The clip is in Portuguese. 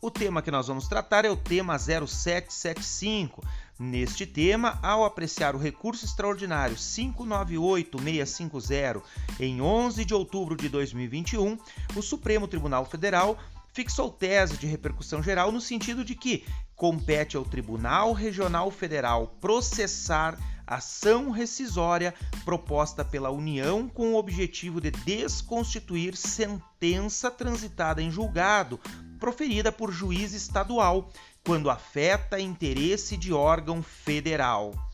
O tema que nós vamos tratar é o tema 0775. Neste tema, ao apreciar o recurso extraordinário 598650 em 11 de outubro de 2021, o Supremo Tribunal Federal fixou tese de repercussão geral no sentido de que compete ao Tribunal Regional Federal processar ação rescisória proposta pela União com o objetivo de desconstituir sentença transitada em julgado proferida por juiz estadual quando afeta interesse de órgão federal.